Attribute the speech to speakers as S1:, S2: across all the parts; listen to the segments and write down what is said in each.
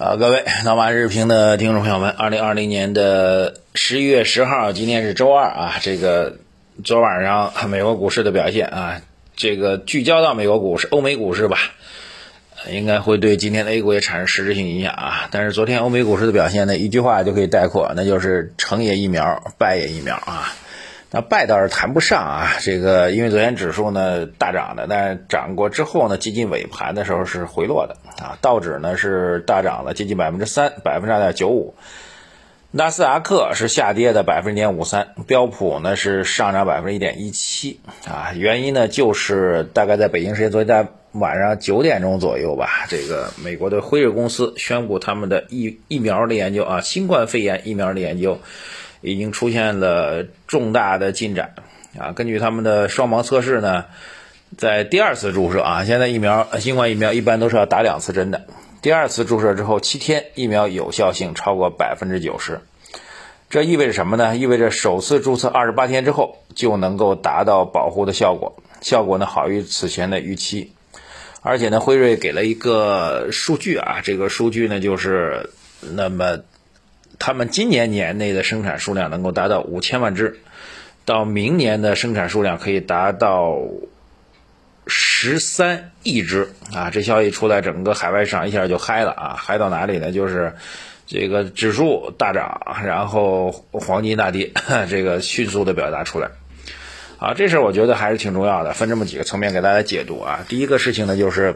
S1: 啊，各位老马日评的听众朋友们，二零二零年的十一月十号，今天是周二啊。这个昨晚上美国股市的表现啊，这个聚焦到美国股市、欧美股市吧，应该会对今天的 A 股也产生实质性影响啊。但是昨天欧美股市的表现呢，一句话就可以概括，那就是成也疫苗，败也疫苗啊。那败倒是谈不上啊，这个因为昨天指数呢大涨的，但是涨过之后呢，接近尾盘的时候是回落的啊。道指呢是大涨了接近百分之三，百分之二点九五。纳斯达克是下跌的百分之点五三，标普呢是上涨百分之一点一七啊。原因呢就是大概在北京时间昨天晚上九点钟左右吧，这个美国的辉瑞公司宣布他们的疫疫苗的研究啊，新冠肺炎疫苗的研究。已经出现了重大的进展啊！根据他们的双盲测试呢，在第二次注射啊，现在疫苗新冠疫苗一般都是要打两次针的。第二次注射之后七天，疫苗有效性超过百分之九十。这意味着什么呢？意味着首次注册二十八天之后就能够达到保护的效果，效果呢好于此前的预期。而且呢，辉瑞给了一个数据啊，这个数据呢就是那么。他们今年年内的生产数量能够达到五千万只，到明年的生产数量可以达到十三亿只啊！这消息出来，整个海外市场一下就嗨了啊！嗨到哪里呢？就是这个指数大涨，然后黄金大跌，这个迅速的表达出来。啊，这事儿我觉得还是挺重要的，分这么几个层面给大家解读啊。第一个事情呢，就是。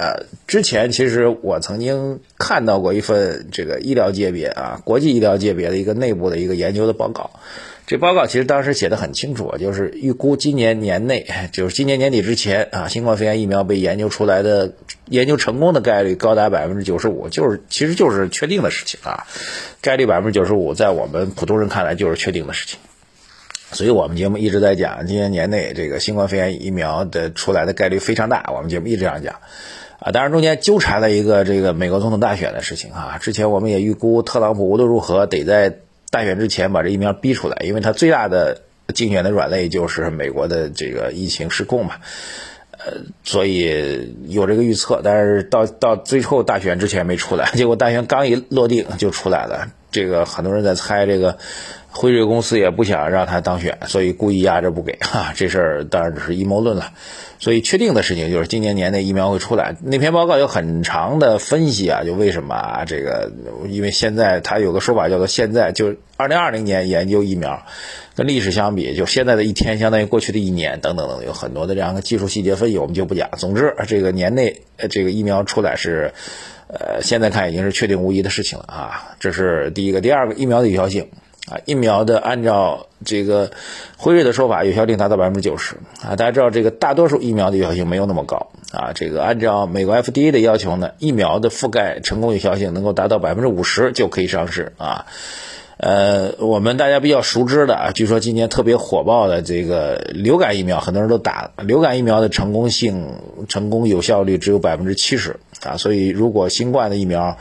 S1: 呃，之前其实我曾经看到过一份这个医疗界别啊，国际医疗界别的一个内部的一个研究的报告。这报告其实当时写的很清楚，就是预估今年年内，就是今年年底之前啊，新冠肺炎疫苗被研究出来的、研究成功的概率高达百分之九十五，就是其实就是确定的事情啊。概率百分之九十五，在我们普通人看来就是确定的事情。所以我们节目一直在讲，今年年内这个新冠肺炎疫苗的出来的概率非常大。我们节目一直这样讲。啊，当然中间纠缠了一个这个美国总统大选的事情啊。之前我们也预估特朗普无论如何得在大选之前把这疫苗逼出来，因为他最大的竞选的软肋就是美国的这个疫情失控嘛。呃，所以有这个预测，但是到到最后大选之前没出来，结果大选刚一落定就出来了。这个很多人在猜这个。辉瑞公司也不想让他当选，所以故意压着不给 哈。这事儿当然只是阴谋论了。所以确定的事情就是今年年内疫苗会出来。那篇报告有很长的分析啊，就为什么啊？这个因为现在他有个说法叫做现在就二零二零年研究疫苗，跟历史相比，就现在的一天相当于过去的一年等等等等，有很多的这样的技术细节分析，我们就不讲。总之，这个年内这个疫苗出来是，呃，现在看已经是确定无疑的事情了啊。这是第一个，第二个疫苗的有效性。啊，疫苗的按照这个辉瑞的说法，有效性达到百分之九十啊。大家知道，这个大多数疫苗的有效性没有那么高啊。这个按照美国 FDA 的要求呢，疫苗的覆盖成功有效性能够达到百分之五十就可以上市啊。呃，我们大家比较熟知的啊，据说今年特别火爆的这个流感疫苗，很多人都打了。流感疫苗的成功性、成功有效率只有百分之七十啊。所以，如果新冠的疫苗，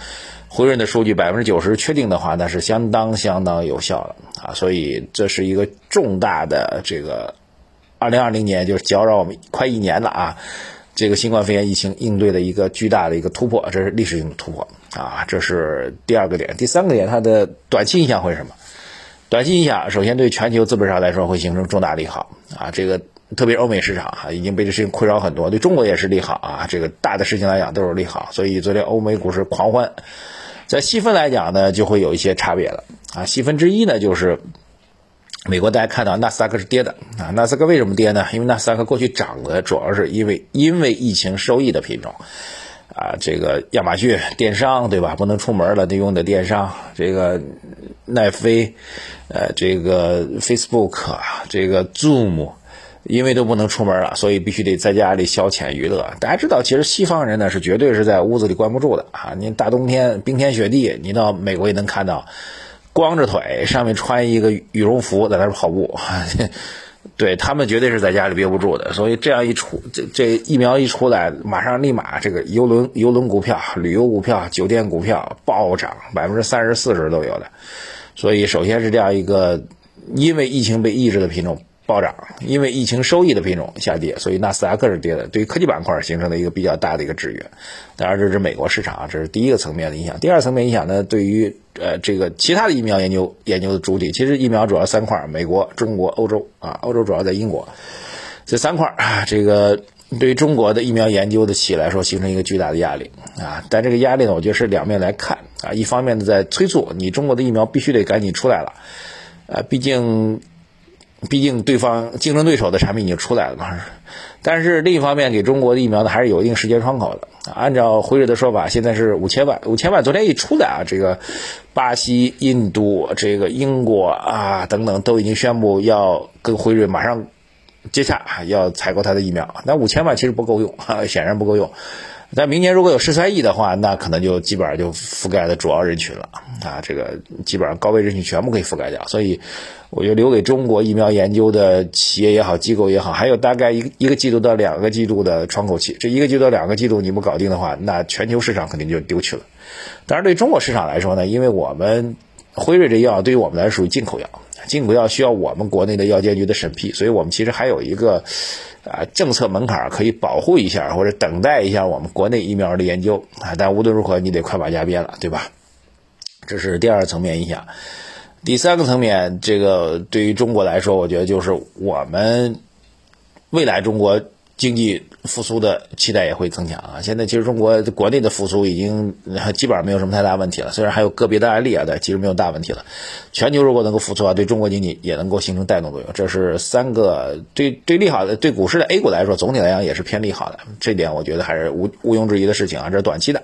S1: 辉瑞的数据百分之九十确定的话，那是相当相当有效了啊！所以这是一个重大的这个二零二零年，就是搅扰我们快一年了啊！这个新冠肺炎疫情应对的一个巨大的一个突破，这是历史性的突破啊！这是第二个点，第三个点，它的短期影响会是什么？短期影响，首先对全球资本上来说会形成重大利好啊！这个特别欧美市场啊，已经被这事情困扰很多，对中国也是利好啊！这个大的事情来讲都是利好，所以昨天欧美股市狂欢。在细分来讲呢，就会有一些差别了啊。细分之一呢，就是美国大家看到纳斯达克是跌的啊。纳斯达克为什么跌呢？因为纳斯达克过去涨的主要是因为因为疫情受益的品种啊，这个亚马逊电商对吧？不能出门了，得用的电商，这个奈飞，呃，这个 Facebook，这个 Zoom。因为都不能出门了，所以必须得在家里消遣娱乐。大家知道，其实西方人呢是绝对是在屋子里关不住的啊！您大冬天冰天雪地，你到美国也能看到，光着腿上面穿一个羽绒服在那跑步，对他们绝对是在家里憋不住的。所以这样一出，这这疫苗一出来，马上立马这个游轮游轮股票、旅游股票、酒店股票暴涨百分之三十四十都有的。所以首先是这样一个因为疫情被抑制的品种。暴涨，因为疫情收益的品种下跌，所以纳斯达克是跌的，对于科技板块形成了一个比较大的一个制约。当然，这是美国市场，这是第一个层面的影响。第二层面影响呢，对于呃这个其他的疫苗研究研究的主体，其实疫苗主要三块：美国、中国、欧洲啊。欧洲主要在英国，这三块啊，这个对于中国的疫苗研究的企业来说，形成一个巨大的压力啊。但这个压力呢，我觉得是两面来看啊。一方面呢，在催促你中国的疫苗必须得赶紧出来了。呃，毕竟，毕竟对方竞争对手的产品已经出来了嘛。但是另一方面，给中国的疫苗呢，还是有一定时间窗口的。按照辉瑞的说法，现在是五千万，五千万。昨天一出来啊，这个巴西、印度、这个英国啊等等，都已经宣布要跟辉瑞马上接洽，要采购它的疫苗。那五千万其实不够用，显然不够用。但明年如果有十三亿的话，那可能就基本上就覆盖的主要人群了啊，这个基本上高危人群全部可以覆盖掉。所以，我觉得留给中国疫苗研究的企业也好，机构也好，还有大概一个一个季度到两个季度的窗口期。这一个季度到两个季度你不搞定的话，那全球市场肯定就丢去了。当然，对中国市场来说呢，因为我们辉瑞这药对于我们来说属于进口药，进口药需要我们国内的药监局的审批，所以我们其实还有一个。啊，政策门槛可以保护一下，或者等待一下我们国内疫苗的研究啊。但无论如何，你得快马加鞭了，对吧？这是第二层面影响。第三个层面，这个对于中国来说，我觉得就是我们未来中国。经济复苏的期待也会增强啊！现在其实中国国内的复苏已经基本上没有什么太大问题了，虽然还有个别的案例啊，但其实没有大问题了。全球如果能够复苏啊，对中国经济也能够形成带动作用。这是三个对对利好的，对股市的 A 股来说，总体来讲也是偏利好的。这点我觉得还是无毋庸置疑的事情啊，这是短期的。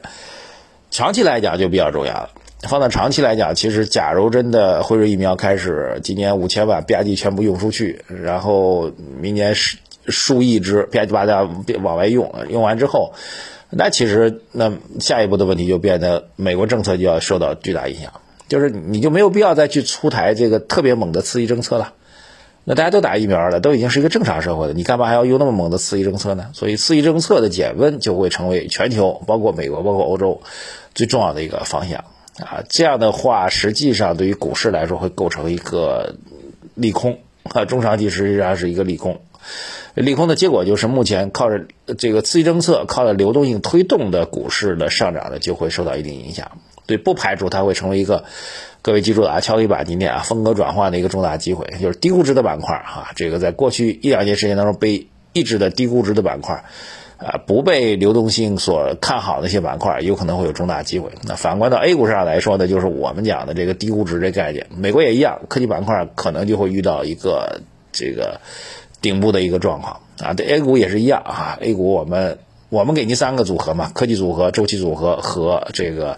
S1: 长期来讲就比较重要了。放到长期来讲，其实假如真的辉瑞疫苗开始今年五千万吧唧全部用出去，然后明年是。数亿只吧唧吧唧往外用，用完之后，那其实那下一步的问题就变得美国政策就要受到巨大影响，就是你就没有必要再去出台这个特别猛的刺激政策了。那大家都打疫苗了，都已经是一个正常社会了，你干嘛还要用那么猛的刺激政策呢？所以刺激政策的减温就会成为全球，包括美国，包括欧洲最重要的一个方向啊。这样的话，实际上对于股市来说会构成一个利空啊，中长期实际上是一个利空。利空的结果就是，目前靠着这个刺激政策、靠着流动性推动的股市的上涨呢，就会受到一定影响。对，不排除它会成为一个，各位记住了啊，敲黑板今天啊，风格转换的一个重大机会，就是低估值的板块啊，这个在过去一两年时间当中被抑制的低估值的板块，啊，不被流动性所看好的一些板块，有可能会有重大机会。那反观到 A 股市上来说呢，就是我们讲的这个低估值这概念，美国也一样，科技板块可能就会遇到一个这个。顶部的一个状况啊，对 A 股也是一样啊。A 股我们我们给您三个组合嘛，科技组合、周期组合和这个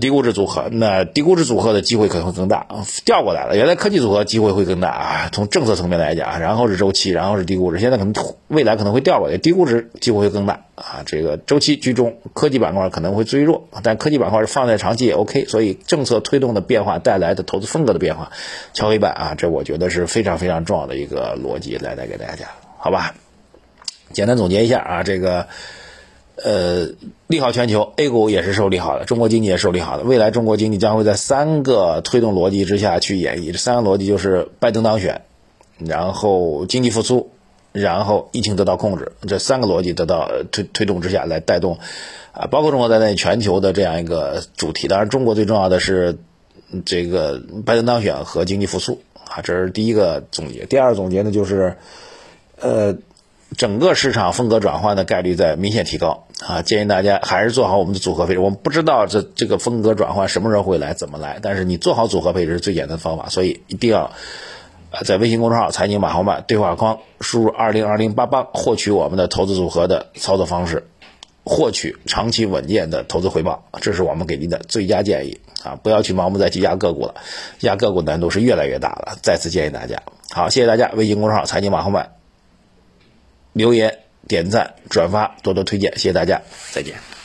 S1: 低估值组合。那低估值组合的机会可能会更大，调过来了。原来科技组合机会会更大啊，从政策层面来讲，然后是周期，然后是低估值。现在可能未来可能会调过来，低估值机会会更大啊。这个周期居中，科技板块可能会最弱，但科技板块是放在长期也 OK。所以政策推动的变化带来的投资风格的变化，敲黑板啊，这我觉得是非常非常重要的一个逻辑来带给大家，好吧？简单总结一下啊，这个呃利好全球，A 股也是受利好的，中国经济也受利好的。未来中国经济将会在三个推动逻辑之下去演绎，这三个逻辑就是拜登当选，然后经济复苏。然后疫情得到控制，这三个逻辑得到推推动之下来带动，啊，包括中国在内全球的这样一个主题。当然，中国最重要的是这个拜登当选和经济复苏啊，这是第一个总结。第二个总结呢，就是呃，整个市场风格转换的概率在明显提高啊，建议大家还是做好我们的组合配置。我们不知道这这个风格转换什么时候会来，怎么来，但是你做好组合配置是最简单的方法，所以一定要。在微信公众号“财经马后曼”对话框输入“二零二零八八”，获取我们的投资组合的操作方式，获取长期稳健的投资回报，这是我们给您的最佳建议啊！不要去盲目再去压个股了，压个股难度是越来越大了。再次建议大家，好，谢谢大家！微信公众号“财经马后曼”留言、点赞、转发，多多推荐，谢谢大家，再见。